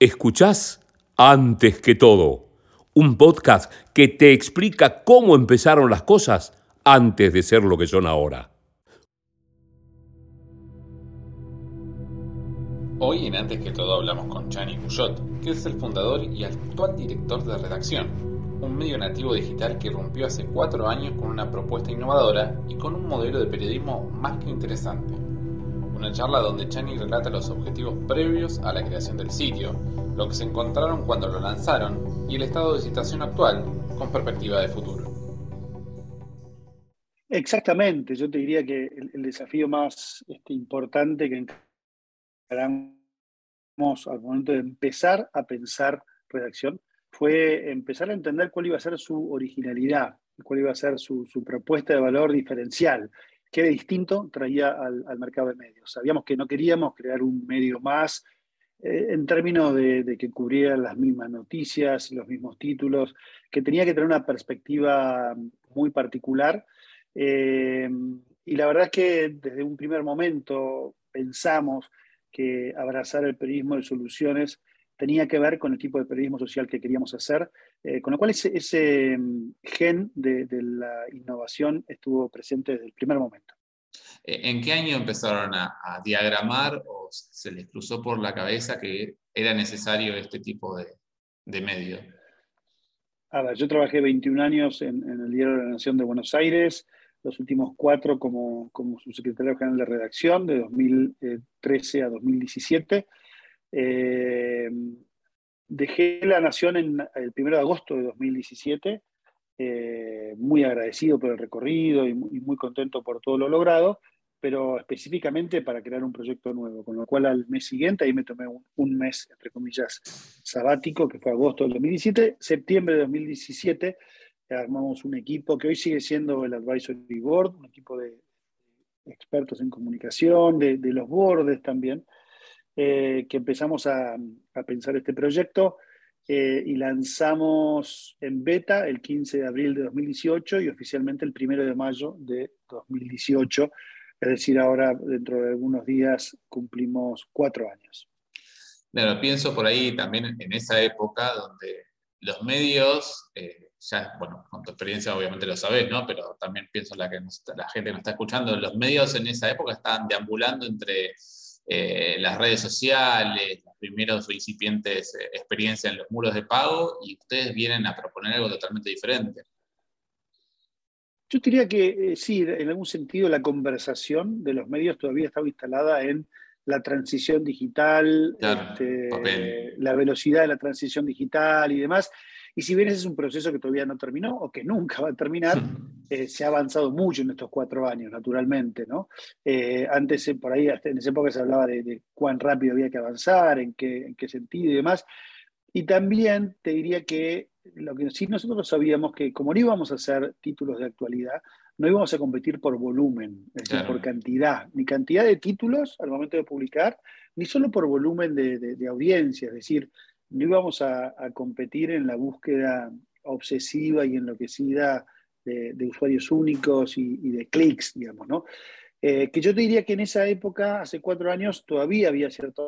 Escuchás antes que todo, un podcast que te explica cómo empezaron las cosas antes de ser lo que son ahora. Hoy en Antes que todo hablamos con Chani Cuyot, que es el fundador y actual director de redacción, un medio nativo digital que rompió hace cuatro años con una propuesta innovadora y con un modelo de periodismo más que interesante. Una charla donde Chani relata los objetivos previos a la creación del sitio, lo que se encontraron cuando lo lanzaron y el estado de situación actual con perspectiva de futuro. Exactamente, yo te diría que el, desafío más este, importante que encaramos al momento de empezar a pensar redacción fue empezar a entender cuál iba a ser su originalidad, cuál iba a ser su propuesta de valor diferencial qué distinto traía al, mercado de medios. Sabíamos que no queríamos crear un medio más eh, en términos de, que cubriera las mismas noticias, los mismos títulos, que tenía que tener una perspectiva muy particular. Eh, y la verdad es que desde un primer momento pensamos que abrazar el periodismo de soluciones tenía que ver con el tipo de periodismo social que queríamos hacer, eh, con lo cual ese, mm, gen de, la innovación estuvo presente desde el primer momento. Eh, ¿En qué año empezaron a, diagramar o se les cruzó por la cabeza que era necesario este tipo de, medio? A ver, yo trabajé 21 años en, el Diario de la Nación de Buenos Aires, los últimos cuatro como, como subsecretario general de redacción de 2013 a 2017. Eh, dejé La Nación en, el 1 de agosto de 2017, eh, muy agradecido por el recorrido y muy, contento por todo lo logrado, pero específicamente para crear un proyecto nuevo, con lo cual al mes siguiente, ahí me tomé un, mes, entre comillas, sabático, que fue agosto del 2017, septiembre de 2017, armamos un equipo que hoy sigue siendo el Advisory Board, un equipo de expertos en comunicación, de, de los bordes también, eh, que empezamos a, pensar este proyecto eh, y lanzamos en beta el 15 de abril de 2018 y oficialmente el 1 de mayo de 2018. Es decir, ahora dentro de algunos días cumplimos cuatro años. Claro, pienso por ahí también en esa época donde los medios, eh, ya, bueno, con tu experiencia obviamente lo sabes, ¿no? Pero también pienso la que la gente que nos está escuchando, los medios en esa época estaban deambulando entre eh, las redes sociales, los primeros incipientes eh, experiencias en los muros de pago y ustedes vienen a proponer algo totalmente diferente. Yo diría que eh, sí, en algún sentido la conversación de los medios todavía estaba instalada en la transición digital, este, la velocidad de la transición digital y demás. Y si bien ese es un proceso que todavía no terminó o que nunca va a terminar, eh, se ha avanzado mucho en estos cuatro años, naturalmente. ¿no? Eh, antes, eh, por ahí, en esa época se hablaba de, cuán rápido había que avanzar, en qué, en qué sentido y demás. Y también te diría que lo que sí nosotros sabíamos que como no íbamos a hacer títulos de actualidad, no íbamos a competir por volumen, es decir, por cantidad, ni cantidad de títulos al momento de publicar, ni solo por volumen de, de audiencia, es decir, no íbamos a, competir en la búsqueda obsesiva y enloquecida de, usuarios únicos y, de clics, digamos, ¿no? Eh, que yo te diría que en esa época, hace cuatro años, todavía había cierta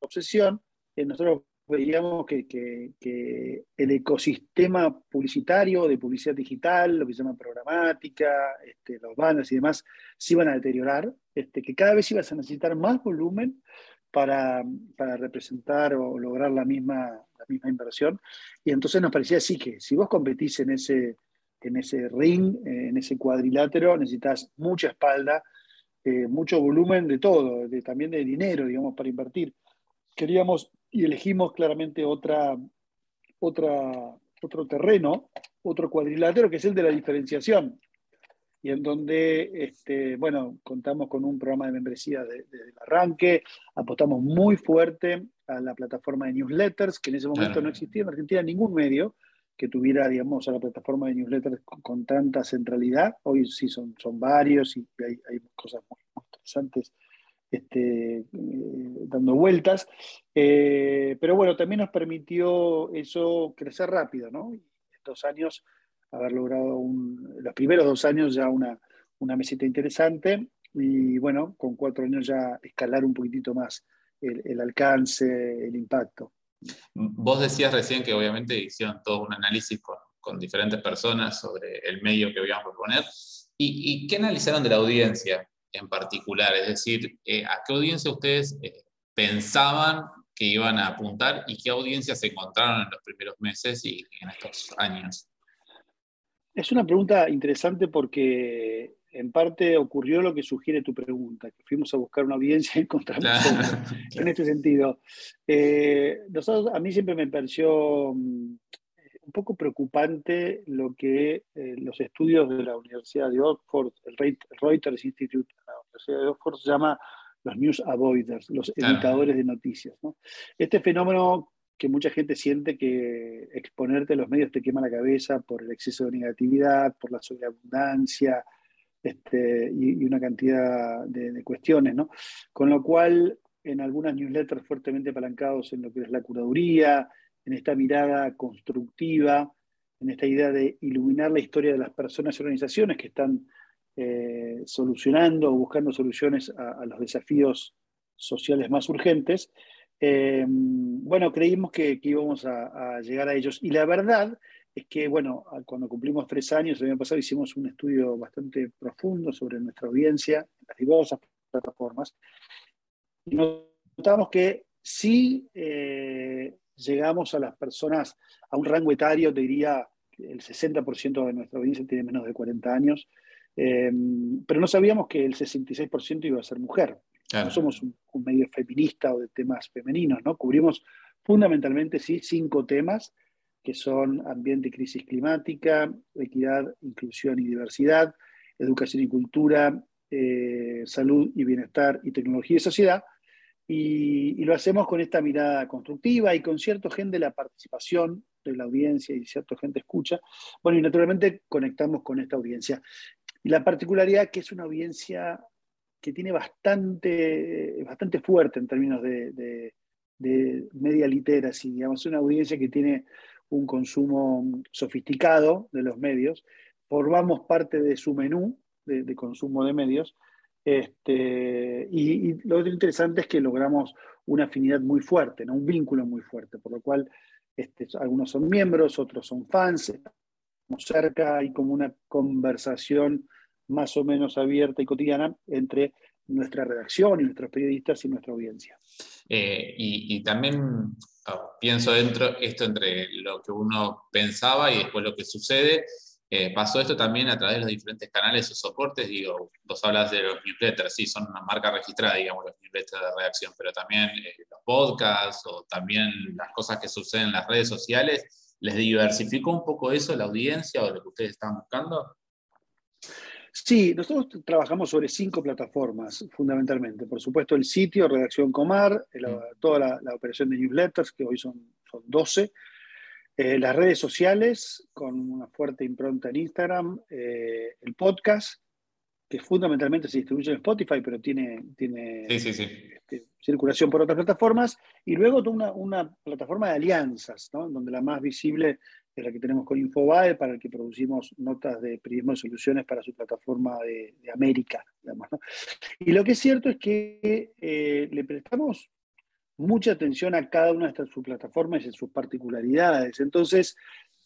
obsesión. Eh, nosotros veíamos que, el ecosistema publicitario, de publicidad digital, lo que se llama programática, este, los banners y demás, se iban a deteriorar, este, que cada vez ibas a necesitar más volumen para, representar o lograr la misma, la misma inversión. Y entonces nos parecía así que si vos competís en ese, en ese ring, eh, en ese cuadrilátero, necesitas mucha espalda, eh, mucho volumen de todo, de, también de dinero, digamos, para invertir. Queríamos y elegimos claramente otra, otra, otro terreno, otro cuadrilátero, que es el de la diferenciación y en donde, este, bueno, contamos con un programa de membresía desde el arranque, apostamos muy fuerte a la plataforma de newsletters, que en ese momento no existía en Argentina ningún medio que tuviera, digamos, a la plataforma de newsletters con, tanta centralidad. Hoy sí son, son varios y hay, hay cosas muy, interesantes este, eh, dando vueltas. Eh, pero bueno, también nos permitió eso crecer rápido, ¿no? Estos años haber logrado los primeros dos años ya una, una mesita interesante y bueno, con cuatro años ya escalar un poquitito más el, alcance, el impacto. Vos decías recién que obviamente hicieron todo un análisis con, diferentes personas sobre el medio que a proponer. ¿Y, ¿Y, qué analizaron de la audiencia en particular? Es decir, eh, ¿a qué audiencia ustedes eh, pensaban que iban a apuntar y qué audiencia se encontraron en los primeros meses y en estos años? Es una pregunta interesante porque en parte ocurrió lo que sugiere tu pregunta, que fuimos a buscar una audiencia y encontramos en este sentido. Eh, a mí siempre me pareció mm, un poco preocupante lo que eh, los estudios de la Universidad de Oxford, el Reuters Institute, la Universidad de Oxford, se llama los news avoiders, los editadores de noticias. Este fenómeno que mucha gente siente que exponerte a los medios te quema la cabeza por el exceso de negatividad, por la sobreabundancia este, y, una cantidad de, cuestiones, ¿no? Con lo cual, en algunas newsletters fuertemente apalancados en lo que es la curaduría, en esta mirada constructiva, en esta idea de iluminar la historia de las personas y organizaciones que están eh, solucionando o buscando soluciones a, los desafíos sociales más urgentes, eh, bueno, creímos que, íbamos a, llegar a ellos. Y la verdad es que, bueno, cuando cumplimos tres años, el año pasado hicimos un estudio bastante profundo sobre nuestra audiencia, las diversas plataformas, y notamos que sí eh, llegamos a las personas a un rango etario, te diría, el 60% de nuestra audiencia tiene menos de 40 años, Em, pero no sabíamos que el 66% iba a ser mujer. No somos un, medio feminista o de temas femeninos, ¿no? Cubrimos fundamentalmente, sí, cinco temas que son ambiente y crisis climática, equidad, inclusión y diversidad, educación y cultura, eh, salud y bienestar y tecnología y sociedad. Y, lo hacemos con esta mirada constructiva y con cierto gen de la participación de la audiencia y cierto gente escucha. Bueno, y naturalmente conectamos con esta audiencia. Y la particularidad que es una audiencia que tiene bastante, bastante fuerte en términos de, media literacy, digamos, una audiencia que tiene un consumo sofisticado de los medios, formamos parte de su menú de, consumo de medios, este, y, lo interesante es que logramos una afinidad muy fuerte, un vínculo muy fuerte, por lo cual este, algunos son miembros, otros son fans, estamos cerca, hay como una conversación más o menos abierta y cotidiana entre nuestra redacción y nuestros periodistas y nuestra audiencia. Eh, y, también oh, pienso dentro esto entre lo que uno pensaba y después lo que sucede. Eh, pasó esto también a través de los diferentes canales o soportes. Digo, vos hablas de los newsletters, sí, son una marca registrada, digamos, los newsletters de redacción, pero también eh, los podcasts o también las cosas que suceden en las redes sociales. ¿Les diversificó un poco eso la audiencia o lo que ustedes están buscando? Sí, nosotros trabajamos sobre cinco plataformas, fundamentalmente. Por supuesto, el sitio, Redacción Comar, mm. toda la, operación de newsletters, que hoy son, son 12. Eh, las redes sociales, con una fuerte impronta en Instagram. Eh, el podcast, que fundamentalmente se distribuye en Spotify, pero tiene, tiene este, circulación por otras plataformas. Y luego una, una plataforma de alianzas, donde la más visible es la que tenemos con Infobae, para el que producimos notas de periodismo de soluciones para su plataforma de, América. Y lo que es cierto es que eh, le prestamos mucha atención a cada una de estas plataformas y sus particularidades. Entonces,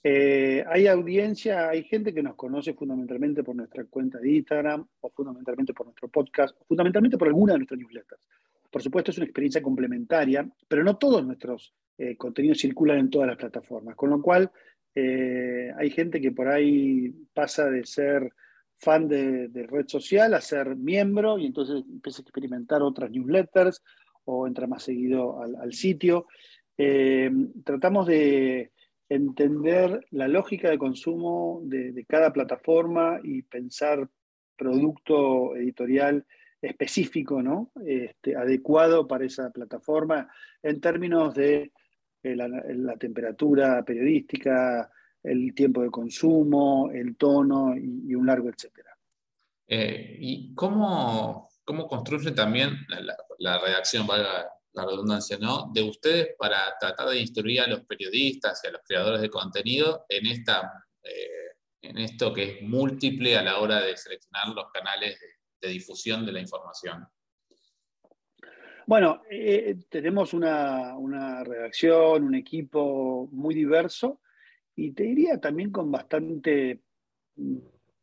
eh, hay audiencia, hay gente que nos conoce fundamentalmente por nuestra cuenta de Instagram, o fundamentalmente por nuestro podcast, fundamentalmente por alguna de nuestras newsletters. Por supuesto, es una experiencia complementaria, pero no todos nuestros eh, contenidos circulan en todas las plataformas, con lo cual eh, hay gente que por ahí pasa de ser fan de, red social a ser miembro y entonces empieza a experimentar otras newsletters o entra más seguido al, sitio. Eh, tratamos de entender la lógica de consumo de, cada plataforma y pensar producto editorial específico, ¿no? Este, adecuado para esa plataforma en términos de eh, la, temperatura periodística, el tiempo de consumo, el tono y, un largo etcétera. Eh, ¿Y cómo, cómo construye también la, redacción, valga la redundancia, ¿no? de ustedes para tratar de instruir a los periodistas y a los creadores de contenido en, esta, eh, en esto que es múltiple a la hora de seleccionar los canales de difusión de la información? Bueno, eh, tenemos una, redacción, un equipo muy diverso y te diría también con bastante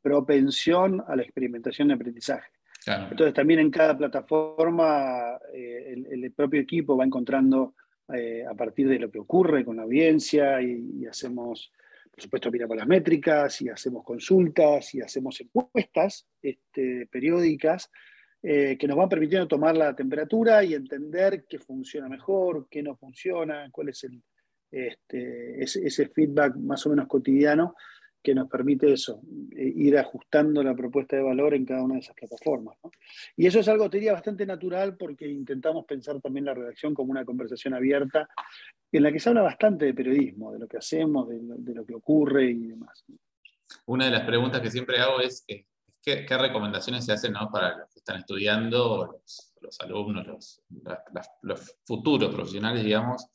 propensión a la experimentación de aprendizaje. Entonces también en cada plataforma eh, el, propio equipo va encontrando eh, a partir de lo que ocurre con la audiencia y, hacemos, por supuesto, miramos las métricas y hacemos consultas y hacemos encuestas este, periódicas eh, que nos van permitiendo tomar la temperatura y entender qué funciona mejor, qué no funciona, cuál es el, este, ese, feedback más o menos cotidiano que nos permite eso, eh, ir ajustando la propuesta de valor en cada una de esas plataformas. Y eso es algo, te diría, bastante natural porque intentamos pensar también la redacción como una conversación abierta en la que se habla bastante de periodismo, de lo que hacemos, de lo, que ocurre y demás. Una de las preguntas que siempre hago es, eh, ¿qué, recomendaciones se hacen para los que están estudiando, los, alumnos, los, los futuros profesionales, digamos?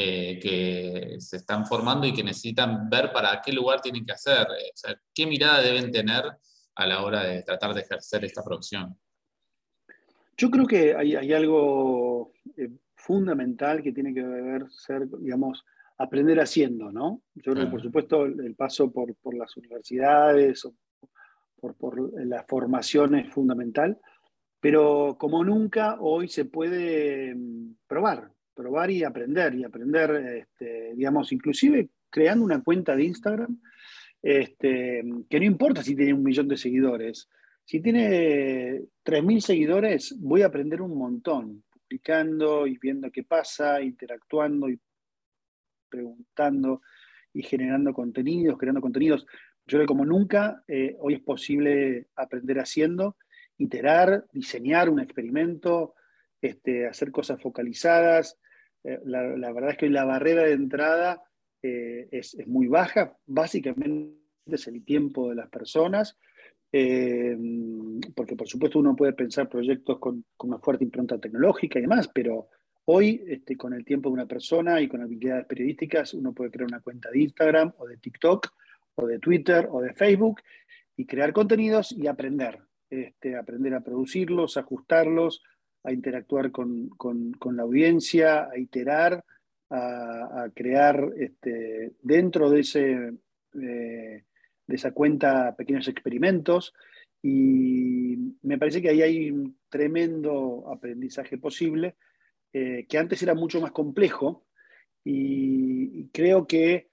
Eh, que se están formando y que necesitan ver para qué lugar tienen que hacer, eh, o sea, qué mirada deben tener a la hora de tratar de ejercer esta profesión. Yo creo que hay, algo eh, fundamental que tiene que ver, ser, digamos, aprender haciendo, ¿no? Yo creo que, por supuesto, el, paso por, las universidades o por, por la formación es fundamental, pero como nunca hoy se puede mm, probar, probar y aprender, y aprender, este, digamos, inclusive creando una cuenta de Instagram, este, que no importa si tiene un millón de seguidores, si tiene 3.000 seguidores, voy a aprender un montón, publicando y viendo qué pasa, interactuando y preguntando y generando contenidos, creando contenidos. Yo creo que como nunca, eh, hoy es posible aprender haciendo, iterar, diseñar un experimento, este, hacer cosas focalizadas, eh, la, verdad es que la barrera de entrada eh, es, muy baja, básicamente es el tiempo de las personas, eh, porque por supuesto uno puede pensar proyectos con, una fuerte impronta tecnológica y demás, pero hoy este, con el tiempo de una persona y con habilidades periodísticas uno puede crear una cuenta de Instagram o de TikTok o de Twitter o de Facebook y crear contenidos y aprender, este, aprender a producirlos, ajustarlos, a interactuar con, la audiencia, a iterar, a, crear este, dentro de, ese, eh, de esa cuenta pequeños experimentos. Y me parece que ahí hay un tremendo aprendizaje posible, eh, que antes era mucho más complejo. Y, creo que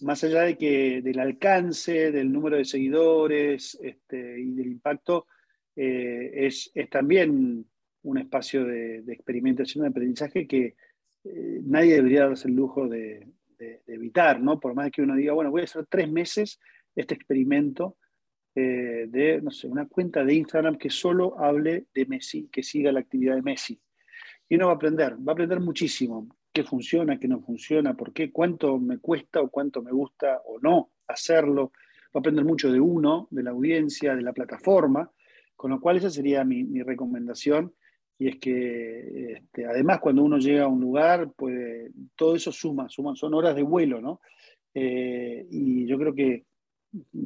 más allá de que del alcance, del número de seguidores este, y del impacto, eh, es, también un espacio de, experimentación, de aprendizaje que eh, nadie debería darse el lujo de, evitar, ¿no? Por más que uno diga, bueno, voy a hacer tres meses este experimento eh, de, no sé, una cuenta de Instagram que solo hable de Messi, que siga la actividad de Messi. Y uno va a aprender, va a aprender muchísimo qué funciona, qué no funciona, por qué, cuánto me cuesta o cuánto me gusta o no hacerlo. Va a aprender mucho de uno, de la audiencia, de la plataforma, con lo cual esa sería mi, mi recomendación y es que este, además cuando uno llega a un lugar, puede, todo eso suma, son horas de vuelo, ¿no? Eh, y yo creo que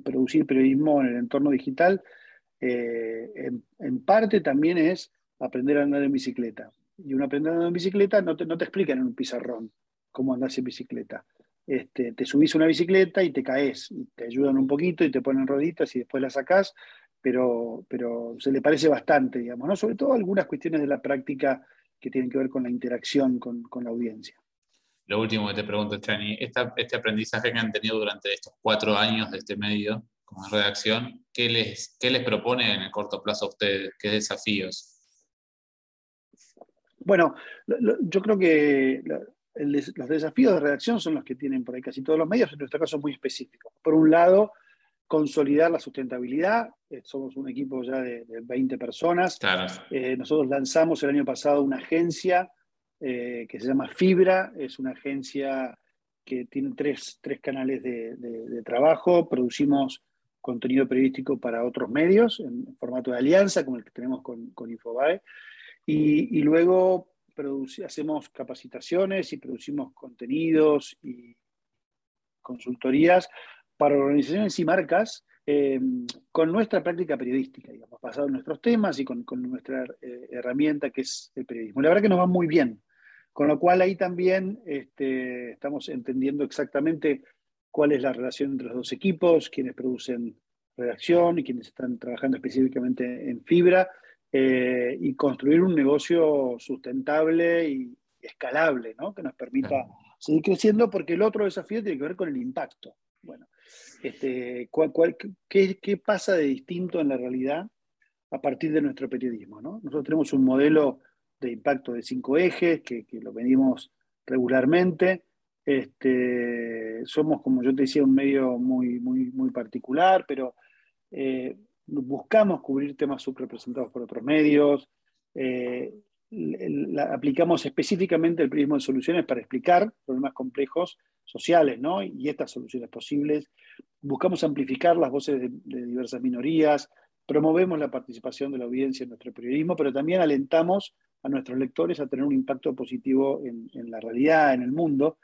producir periodismo en el entorno digital, eh, en, parte también es aprender a andar en bicicleta. Y un aprender a andar en bicicleta no te, no te explican en un pizarrón cómo andas en bicicleta. Este, te subís una bicicleta y te caes, y te ayudan un poquito y te ponen roditas y después la sacás, pero, pero se le parece bastante, digamos, ¿no? Sobre todo algunas cuestiones de la práctica que tienen que ver con la interacción con, la audiencia. Lo último que te pregunto, Chani, este aprendizaje que han tenido durante estos cuatro años de este medio como redacción, ¿qué les, qué les propone en el corto plazo a ustedes? ¿Qué desafíos? Bueno, yo creo que los desafíos de redacción son los que tienen por ahí casi todos los medios, en nuestro caso muy específicos. Por un lado, consolidar la sustentabilidad. Eh, somos un equipo ya de, 20 personas. Eh, nosotros lanzamos el año pasado una agencia eh, que se llama Fibra. Es una agencia que tiene tres, canales de, trabajo. Producimos contenido periodístico para otros medios en formato de alianza, como el que tenemos con, Infobae. Y, luego hacemos capacitaciones y producimos contenidos y consultorías para organizaciones y marcas eh, con nuestra práctica periodística, digamos, basado en nuestros temas y con, nuestra eh, herramienta que es el periodismo. La verdad que nos va muy bien, con lo cual ahí también este, estamos entendiendo exactamente cuál es la relación entre los dos equipos, quienes producen redacción y quienes están trabajando específicamente en fibra, eh, y construir un negocio sustentable y escalable, ¿no? que nos permita seguir creciendo, porque el otro desafío tiene que ver con el impacto. Bueno, este, qué, pasa de distinto en la realidad a partir de nuestro periodismo? Nosotros tenemos un modelo de impacto de cinco ejes que, lo venimos regularmente. Este, somos, como yo te decía, un medio muy, muy, muy particular, pero eh, buscamos cubrir temas subrepresentados por otros medios. Eh, aplicamos específicamente el periodismo de soluciones para explicar problemas complejos sociales ¿no? y estas soluciones posibles. Buscamos amplificar las voces de, diversas minorías, promovemos la participación de la audiencia en nuestro periodismo, pero también alentamos a nuestros lectores a tener un impacto positivo en, la realidad, en el mundo.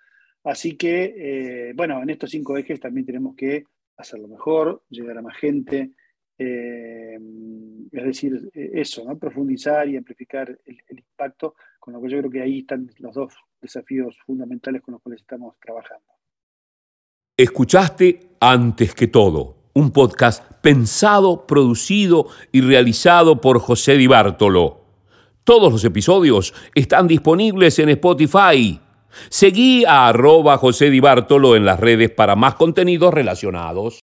Así que, eh, bueno, en estos cinco ejes también tenemos que hacerlo mejor, llegar a más gente, eh, es decir, eso, ¿no? profundizar y amplificar el, impacto, con lo que yo creo que ahí están los dos desafíos fundamentales con los cuales estamos trabajando. Escuchaste antes que todo un podcast pensado, producido y realizado por José Di Bartolo. Todos los episodios están disponibles en Spotify. Seguí a arroba José Di Bartolo en las redes para más contenidos relacionados.